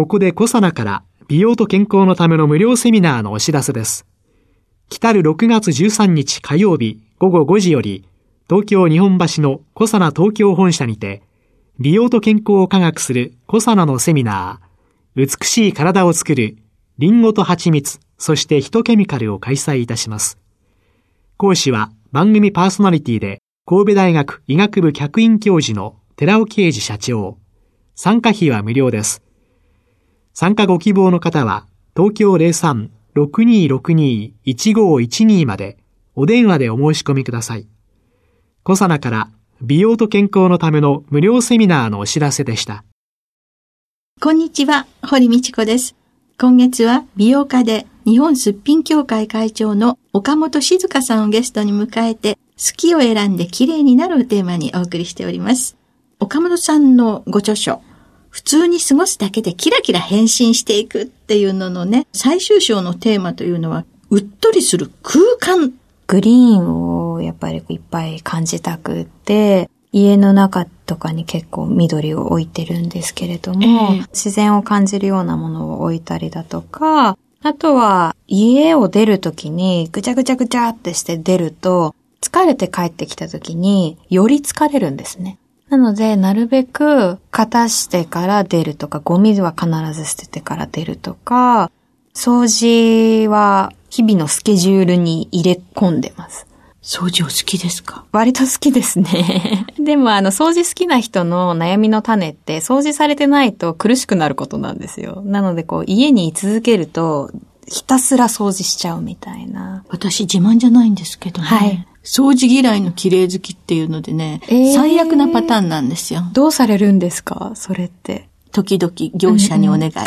ここでコサナから美容と健康のための無料セミナーのお知らせです来たる6月13日火曜日午後5時より東京日本橋のコサナ東京本社にて美容と健康を科学するコサナのセミナー美しい体を作るリンゴと蜂蜜そしてヒトケミカルを開催いたします講師は番組パーソナリティで神戸大学医学部客員教授の寺尾啓二社長。参加費は無料です。参加ご希望の方は、東京03-6262-1512までお電話でお申し込みください。小サナから美容と健康のための無料セミナーのお知らせでした。こんにちは、堀道子です。今月は美容家で日本すっぴん協会会長の岡本静香さんをゲストに迎えて、好きを選んで綺麗になるをテーマにお送りしております。岡本さんのご著書、普通に過ごすだけでキラキラ変身していくっていうののね、最終章のテーマというのは、うっとりする空間。グリーンをやっぱりいっぱい感じたくって、家の中とかに結構緑を置いてるんですけれども、えー、自然を感じるようなものを置いたりだとか、あとは、家を出るときに、ぐちゃぐちゃぐちゃってして出ると、疲れて帰ってきたときに、より疲れるんですね。なので、なるべく、片してから出るとか、ゴミは必ず捨ててから出るとか、掃除は、日々のスケジュールに入れ込んでます。掃除お好きですか？割と好きですね。でもあの、掃除好きな人の悩みの種って、掃除されてないと苦しくなることなんですよ。なのでこう、家に居続けると、ひたすら掃除しちゃうみたいな。私自慢じゃないんですけどね。はい。掃除嫌いの綺麗好きっていうのでね、えー、最悪なパターンなんですよ。どうされるんですか？それって。時々業者にお願いをして。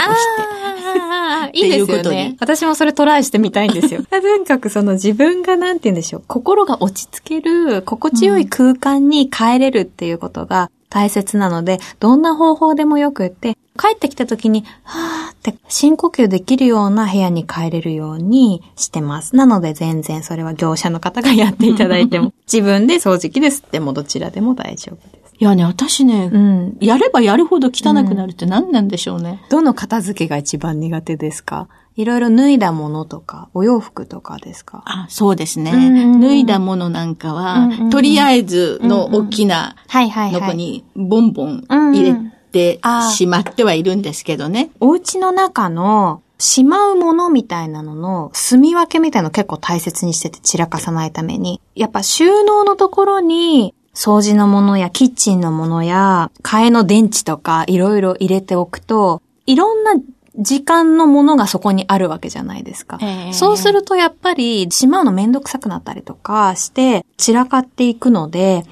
いいですよね。私もそれトライしてみたいんですよ。とにかくその自分がなんて言うんでしょう。心が落ち着ける、心地よい空間に帰れるっていうことが大切なので、どんな方法でもよくって、帰ってきた時に、はーって深呼吸できるような部屋に帰れるようにしてます。なので全然それは業者の方がやっていただいても、自分で掃除機ですってもどちらでも大丈夫です。いやね、私ね、うん、やればやるほど汚くなるって何なんでしょうね。どの片付けが一番苦手ですか？いろいろ脱いだものとか、お洋服とかですか？あ、そうですね。脱いだものなんかは、とりあえずの大きなのこにボンボン入れてしまってはいるんですけどね。お家の中のしまうものみたいなのの住み分けみたいの結構大切にしてて散らかさないために。やっぱ収納のところに掃除のものやキッチンのものや、替えの電池とかいろいろ入れておくと、いろんな時間のものがそこにあるわけじゃないですか。えー、そうするとやっぱりしまうのめんどくさくなったりとかして散らかっていくので、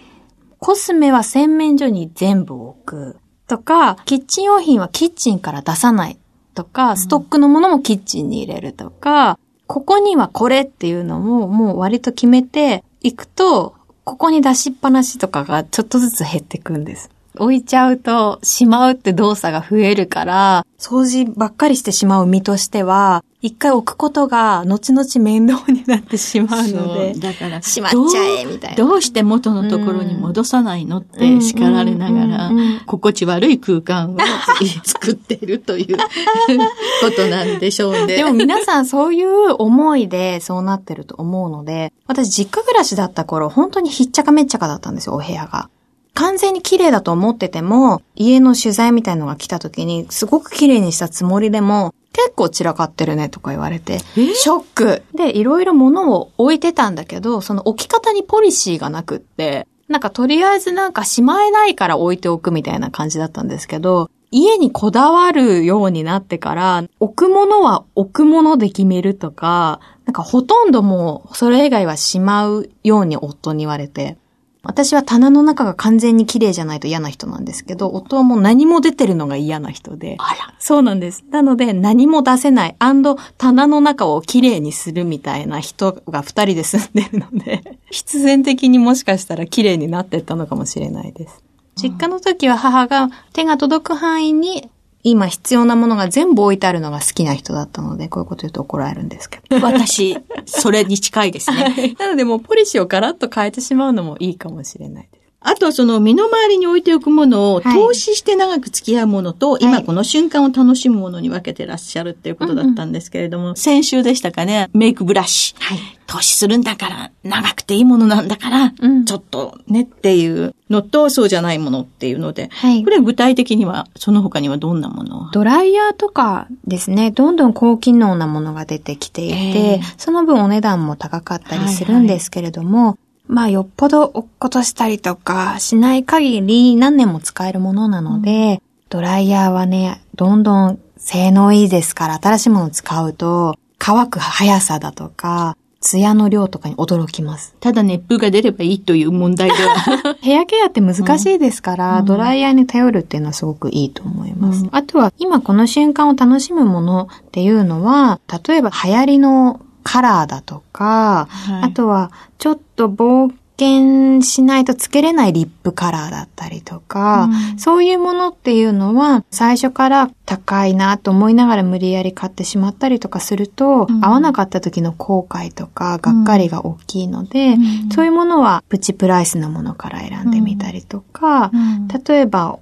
コスメは洗面所に全部置く。とか、キッチン用品はキッチンから出さないとか、ストックのものもキッチンに入れるとか、ここにはこれっていうのももう割と決めていくと、ここに出しっぱなしとかがちょっとずつ減ってくんです。置いちゃうと、しまうって動作が増えるから、掃除ばっかりしてしまう身としては、一回置くことが後々面倒になってしまうので、だからしまっちゃえみたいなど。どうして元のところに戻さないのって叱られながら、心地悪い空間を作っているということなんでしょうね。でも皆さんそういう思いでそうなってると思うので、私実家暮らしだった頃、本当にひっちゃかめっちゃかだったんですよ、お部屋が。完全に綺麗だと思ってても、家の取材みたいのが来た時に、すごく綺麗にしたつもりでも、結構散らかってるねとか言われて、ショック。で、いろいろ物を置いてたんだけど、その置き方にポリシーがなくって、なんかとりあえずなんかしまえないから置いておくみたいな感じだったんですけど、家にこだわるようになってから、置くものは置くもので決めるとか、なんかほとんどもうそれ以外はしまうように夫に言われて、私は棚の中が完全に綺麗じゃないと嫌な人なんですけど、夫はもう何も出てるのが嫌な人で。あら。そうなんです。なので何も出せない、棚の中を綺麗にするみたいな人が二人で住んでるので、必然的にもしかしたら綺麗になってったのかもしれないです。実家の時は母が手が届く範囲に今必要なものが全部置いてあるのが好きな人だったので、こういうこと言うと怒られるんですけど。私、それに近いですね。なのでもうポリシーをガラッと変えてしまうのもいいかもしれないです。あとはその身の回りに置いておくものを投資して長く付き合うものと、はい、今この瞬間を楽しむものに分けてらっしゃるっていうことだったんですけれども、うんうん、先週でしたかね、メイクブラシ。はい、投資するんだから、長くていいものなんだから、うん、ちょっとねっていうのと、そうじゃないものっていうので、はい、これ具体的には、その他にはどんなものドライヤーとかですね、どんどん高機能なものが出てきていて、その分お値段も高かったりするんですけれども、はいはいまあ、よっぽど落っことしたりとかしない限り何年も使えるものなので、うん、ドライヤーはね、どんどん性能いいですから、新しいものを使うと、乾く速さだとか、ツヤの量とかに驚きます。ただ熱風が出ればいいという問題では。ヘアケアって難しいですから、うん、ドライヤーに頼るっていうのはすごくいいと思います。うん、あとは、今この瞬間を楽しむものっていうのは、例えば流行りのカラーだとか、はい、あとはちょっと冒険しないとつけれないリップカラーだったりとか、うん、そういうものっていうのは最初から高いなと思いながら無理やり買ってしまったりとかすると、うん、合わなかった時の後悔とかがっかりが大きいので、うん、そういうものはプチプライスのものから選んでみたりとか、例えば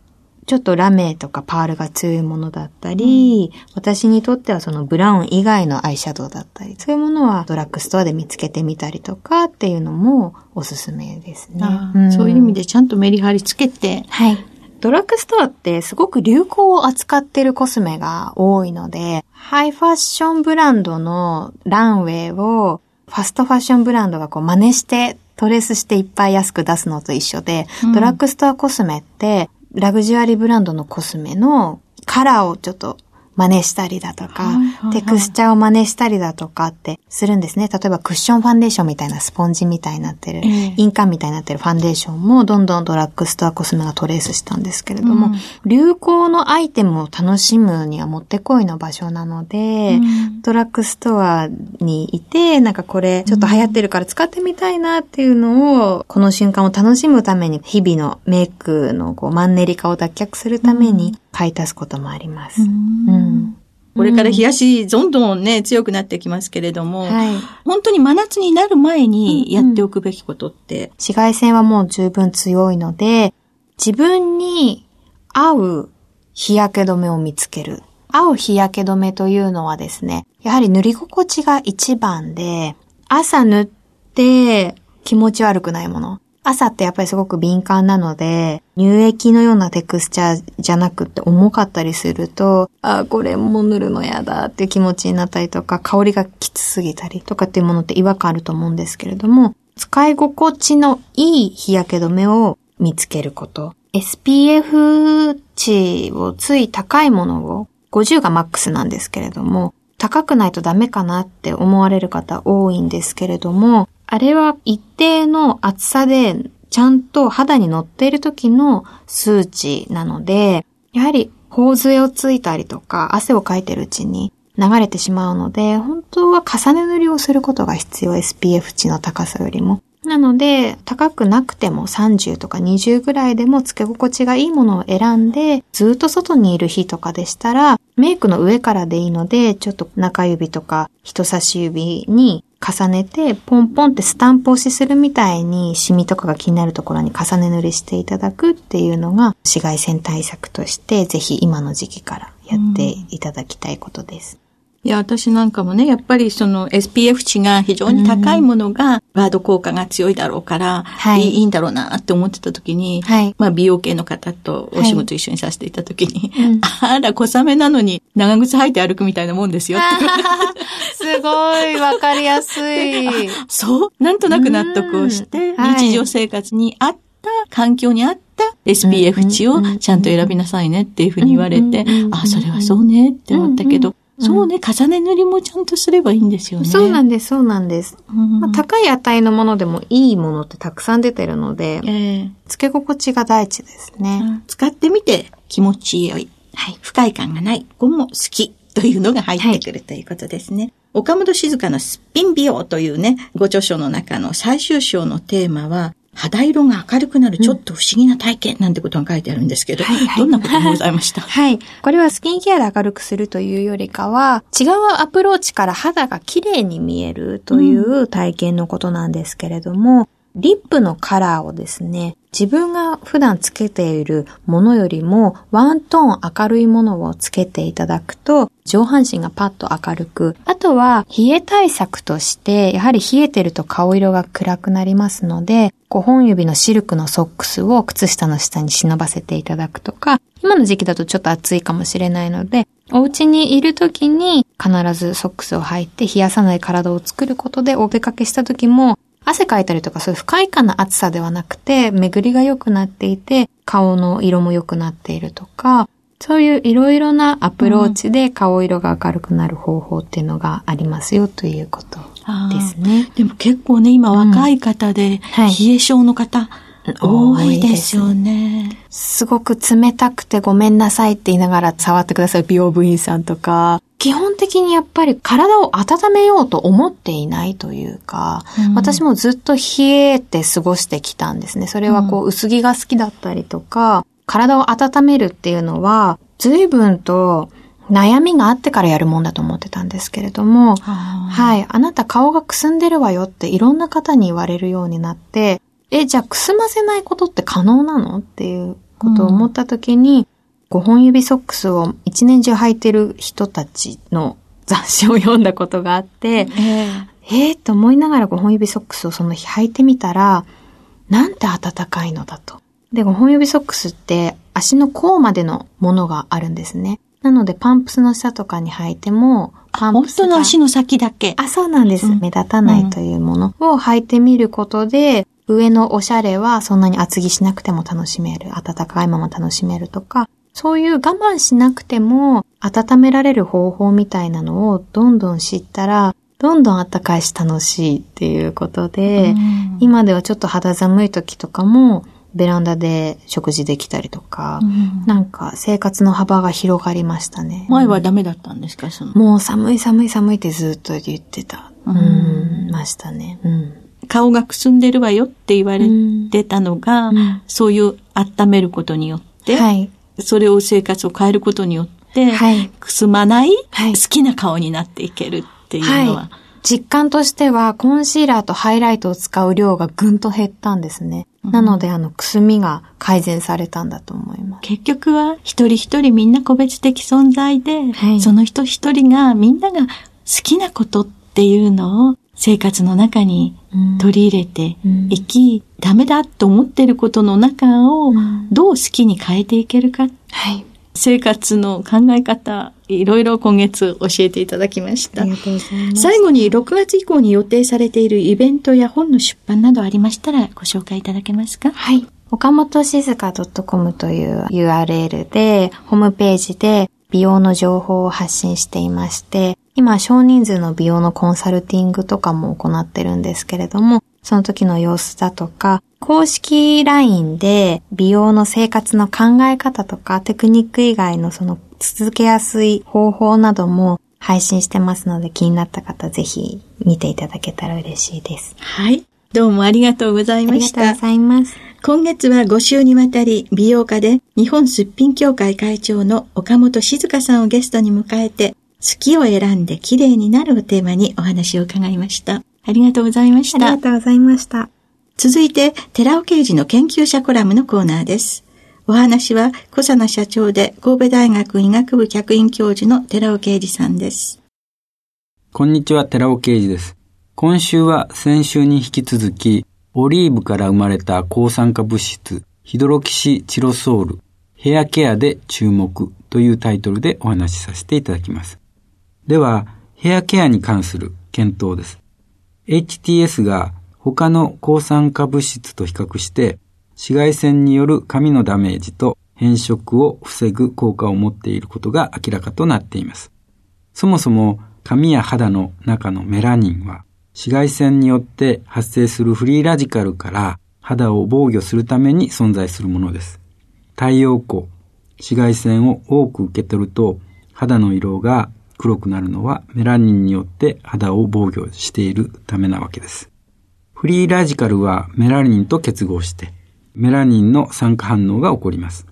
ちょっとラメとかパールが強いものだったり、うん、私にとってはそのブラウン以外のアイシャドウだったり、そういうものはドラッグストアで見つけてみたりとかっていうのもおすすめですね。うん、そういう意味でちゃんとメリハリつけて、はい。ドラッグストアってすごく流行を扱ってるコスメが多いので、ハイファッションブランドのランウェイをファストファッションブランドがこう真似してトレースしていっぱい安く出すのと一緒で、うん、ドラッグストアコスメってラグジュアリーブランドのコスメのカラーをちょっと真似したりだとか、はいはいはい、テクスチャーを真似したりだとかってするんですね。例えばクッションファンデーションみたいなスポンジみたいになってる、えー、印鑑みたいになってるファンデーションもどんどんドラッグストアコスメがトレースしたんですけれども、うん、流行のアイテムを楽しむにはもってこいの場所なので、うん、ドラッグストアにいて、なんかこれちょっと流行ってるから使ってみたいなっていうのを、この瞬間を楽しむために日々のメイクのこうマンネリ化を脱却するために買い足すこともあります。うんこれから冷やし、どんどんね、強くなってきますけれども、はい、本当に真夏になる前にやっておくべきことって、うんうん、紫外線はもう十分強いので、自分に合う日焼け止めを見つける。合う日焼け止めというのはですね、やはり塗り心地が一番で、朝塗って気持ち悪くないもの。朝ってやっぱりすごく敏感なので、乳液のようなテクスチャーじゃなくて重かったりすると、あ、これも塗るのやだっていう気持ちになったりとか、香りがきつすぎたりとかっていうものって違和感あると思うんですけれども、使い心地のいい日焼け止めを見つけること。SPF 値をつい高いものを、50がマックスなんですけれども、高くないとダメかなって思われる方多いんですけれども、あれは一定の厚さでちゃんと肌に乗っている時の数値なので、やはり頬杖をついたりとか汗をかいてるうちに流れてしまうので、本当は重ね塗りをすることが必要、SPF 値の高さよりも。なので、高くなくても30とか20ぐらいでも付け心地がいいものを選んで、ずっと外にいる日とかでしたら、メイクの上からでいいので、ちょっと中指とか人差し指に重ねて、ポンポンってスタンプ押しするみたいに、シミとかが気になるところに重ね塗りしていただくっていうのが、紫外線対策として、ぜひ今の時期からやっていただきたいことです。いや、私なんかもね、やっぱりその SPF 値が非常に高いものが、ガード効果が強いだろうから、はい、いいんだろうなって思ってた時に、はい、まあ美容系の方とお仕事一緒にさせていた時に、はい、あら、小雨なのに長靴履いて歩くみたいなもんですよ すごい、わかりやすい。そう、なんとなく納得をして、日常生活に合った環境に合った SPF 値をちゃんと選びなさいねっていうふうに言われて、あ、それはそうねって思ったけど、そうね、重ね塗りもちゃんとすればいいんですよね。そうなんです、そうなんです。うんまあ、高い値のものでもいいものってたくさん出てるので、ええ付け心地が第一ですね。使ってみて気持ちよい。はい。不快感がない。ここも好きというのが入ってくる、ということですね。岡本静香のすっぴん美容というね、ご著書の中の最終章のテーマは、肌色が明るくなるちょっと不思議な体験なんてことが書いてあるんですけど、はいはい。どんなことがございました？はい。これはスキンケアで明るくするというよりかは、違うアプローチから肌が綺麗に見えるという体験のことなんですけれども、リップのカラーをですね、自分が普段つけているものよりもワントーン明るいものをつけていただくと上半身がパッと明るく、あとは冷え対策として、やはり冷えてると顔色が暗くなりますので、5本指のシルクのソックスを靴下の下に忍ばせていただくとか、今の時期だとちょっと暑いかもしれないので、お家にいる時に必ずソックスを履いて冷やさない体を作ることでお出かけした時も汗かいたりとかそういう不快感な暑さではなくて、巡りが良くなっていて、顔の色も良くなっているとか、そういういろいろなアプローチで顔色が明るくなる方法っていうのがありますよということですね。でも結構ね、今若い方で、はい。冷え性の方、多いですよね。すごく冷たくてごめんなさいって言いながら触ってくださる美容部員さんとか、基本的にやっぱり体を温めようと思っていないというか、うん私もずっと冷えて過ごしてきたんですね。それはこう薄着が好きだったりとか、体を温めるっていうのは、随分と悩みがあってからやるもんだと思ってたんですけれども、ははい。あなた顔がくすんでるわよっていろんな方に言われるようになって、え、じゃあくすませないことって可能なの？っていうことを思った時に、5本指ソックスを一年中履いてる人たちの雑誌を読んだことがあって、ええー、と思いながら5本指ソックスをその日履いてみたら、なんて暖かいのだと。で、5本指ソックスって足の甲までのものがあるんですね。なのでパンプスの下とかに履いても、パン本プスが当の足の先だけ。あ、そうなんです。うん目立たないというものを履いてみることで、上のおしゃれはそんなに厚着しなくても楽しめる。暖かいまま楽しめるとか、そういう我慢しなくても温められる方法みたいなのをどんどん知ったら、どんどん暖かいし楽しいっていうことで、うん今ではちょっと肌寒い時とかもベランダで食事できたりとか、うんなんか生活の幅が広がりましたね。前はダメだったんですかそのもう寒い寒い寒いってずっと言ってた。ううんん、ましたね。うん。顔がくすんでるわよって言われてたのが、うんそういう温めることによって、はい。それを生活を変えることによって、はい。くすまない、はい好きな顔になっていけるっていうのは、はい。実感としては、コンシーラーとハイライトを使う量がぐんと減ったんですね。なので、あの、くすみが改善されたんだと思います。結局は一人一人みんな個別的存在で、はいその人一人がみんなが好きなことっていうのを生活の中に取り入れてうんいき、ダメだと思ってることの中をんどう好きに変えていけるか、はい。生活の考え方、いろいろ今月教えていただきましたあり。がとうございます。最後に6月以降に予定されているイベントや本の出版などありましたらご紹介いただけますか？はい。岡本静香 .com という URL で、ホームページで美容の情報を発信していまして、今少人数の美容のコンサルティングとかも行ってるんですけれども、その時の様子だとか、公式 LINE で美容の生活の考え方とかテクニック以外のその続けやすい方法なども配信してますので気になった方ぜひ見ていただけたら嬉しいです。はい。どうもありがとうございあましたりがとうご。ざいます。今月は5週にわたり美容家で日本すっぴん協会会長の岡本静香さんをゲストに迎えて好きを選んで綺麗になるをテーマにお話を伺いました。ありがとうございましたありが。とうございました。続いて、寺尾刑事の研究者コラムのコーナーです。お話は、小佐奈社長で神戸大学医学部客員教授の寺尾啓二さんです。こんにちは、寺尾啓二です。今週は先週に引き続き、オリーブから生まれた抗酸化物質、ヒドロキシチロソール、ヘアケアで注目というタイトルでお話しさせていただきます。では、ヘアケアに関する検討です。HTS が他の抗酸化物質と比較して、紫外線による髪のダメージと変色を防ぐ効果を持っていることが明らかとなっています。そもそも髪や肌の中のメラニンは紫外線によって発生するフリーラジカルから肌を防御するために存在するものです。太陽光、紫外線を多く受け取ると肌の色が黒くなるのはメラニンによって肌を防御しているためなわけです。フリーラジカルはメラニンと結合してメラニンの酸化反応が起こります。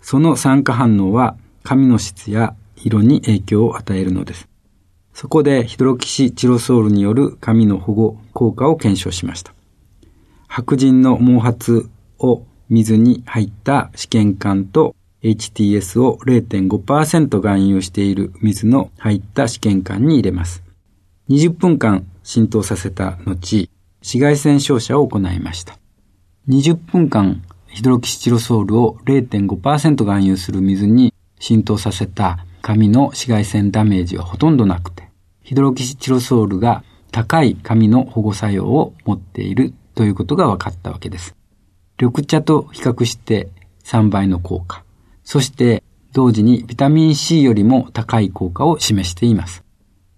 その酸化反応は髪の質や色に影響を与えるのです。そこでヒドロキシチロソールによる髪の保護効果を検証しました。白人の毛髪を水に入った試験管と HTS を0.5%含有している水の入った試験管に入れます。20分間浸透させた後、紫外線照射を行いました。20分間ヒドロキシチロソールを0.5%含有する水に浸透させた髪の紫外線ダメージはほとんどなくて、ヒドロキシチロソールが高い髪の保護作用を持っているということが分かったわけです。緑茶と比較して3倍の効果。そして同時にビタミン C よりも高い効果を示しています。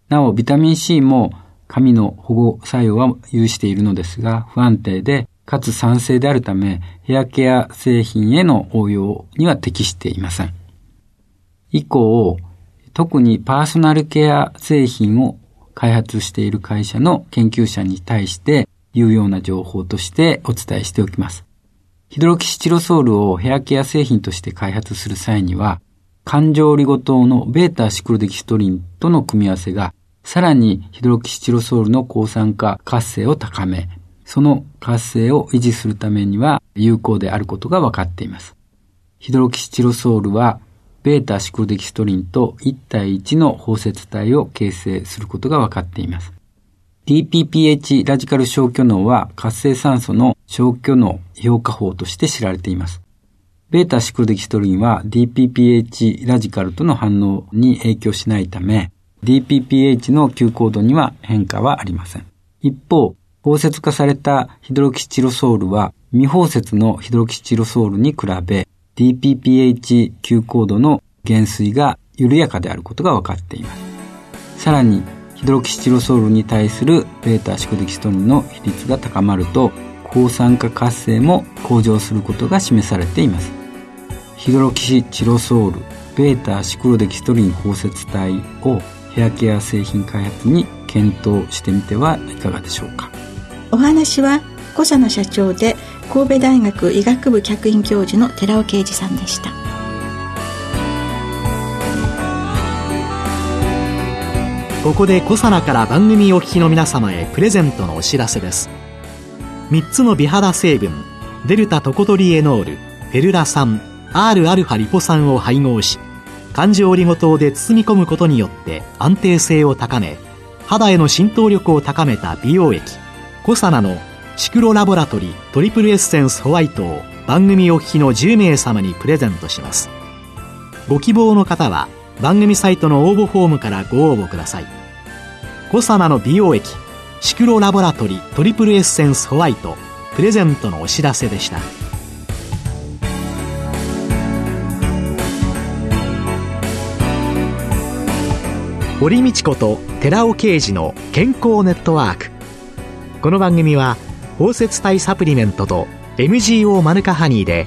なお、ビタミン C も髪の保護作用は有しているのですが、不安定で、かつ酸性であるため、ヘアケア製品への応用には適していません。以降、特にパーソナルケア製品を開発している会社の研究者に対して有用な情報としてお伝えしておきます。ヒドロキシチロソールをヘアケア製品として開発する際には、環状オリゴ糖のベータシクロデキストリンとの組み合わせが、さらにヒドロキシチロソールの抗酸化活性を高め、その活性を維持するためには有効であることが分かっています。ヒドロキシチロソールは、ベータシクロデキストリンと1対1の包摂体を形成することが分かっています。DPPH ラジカル消去脳は活性酸素の消去脳評価法として知られています。ベータシクロデキストリンは DPPH ラジカルとの反応に影響しないため、DPPH の急高度には変化はありません。一方、包摂化されたヒドロキシチロソールは未包摂のヒドロキシチロソールに比べ DPPH 急高度の減衰が緩やかであることが分かっています。さらにドロキシチロソールに対するベータシクデキストリンの比率が高まると抗酸化活性も向上することが示されています。ヒドロキシチロソールベータシクロデキストリン包摂体をヘアケア製品開発に検討してみてはいかがでしょうか。お話は小佐野社長で神戸大学医学部客員教授の寺尾啓二さんでした。ここでコサナから番組お聞きの皆様へプレゼントのお知らせです。3つの美肌成分デルタトコトリエノールフェルラ酸 Rα リポ酸を配合し環状オリゴ糖で包み込むことによって安定性を高め肌への浸透力を高めた美容液コサナのシクロラボラトリトリプルエッセンスホワイトを番組お聞きの10名様にプレゼントします。ご希望の方は番組サイトの応募フォームからご応募ください。コサナの美容液シクロラボラトリトリプルエッセンスホワイトプレゼントのお知らせでした。堀道子と寺尾啓二の健康ネットワーク。この番組は包摂体サプリメントと MGO マヌカハニーで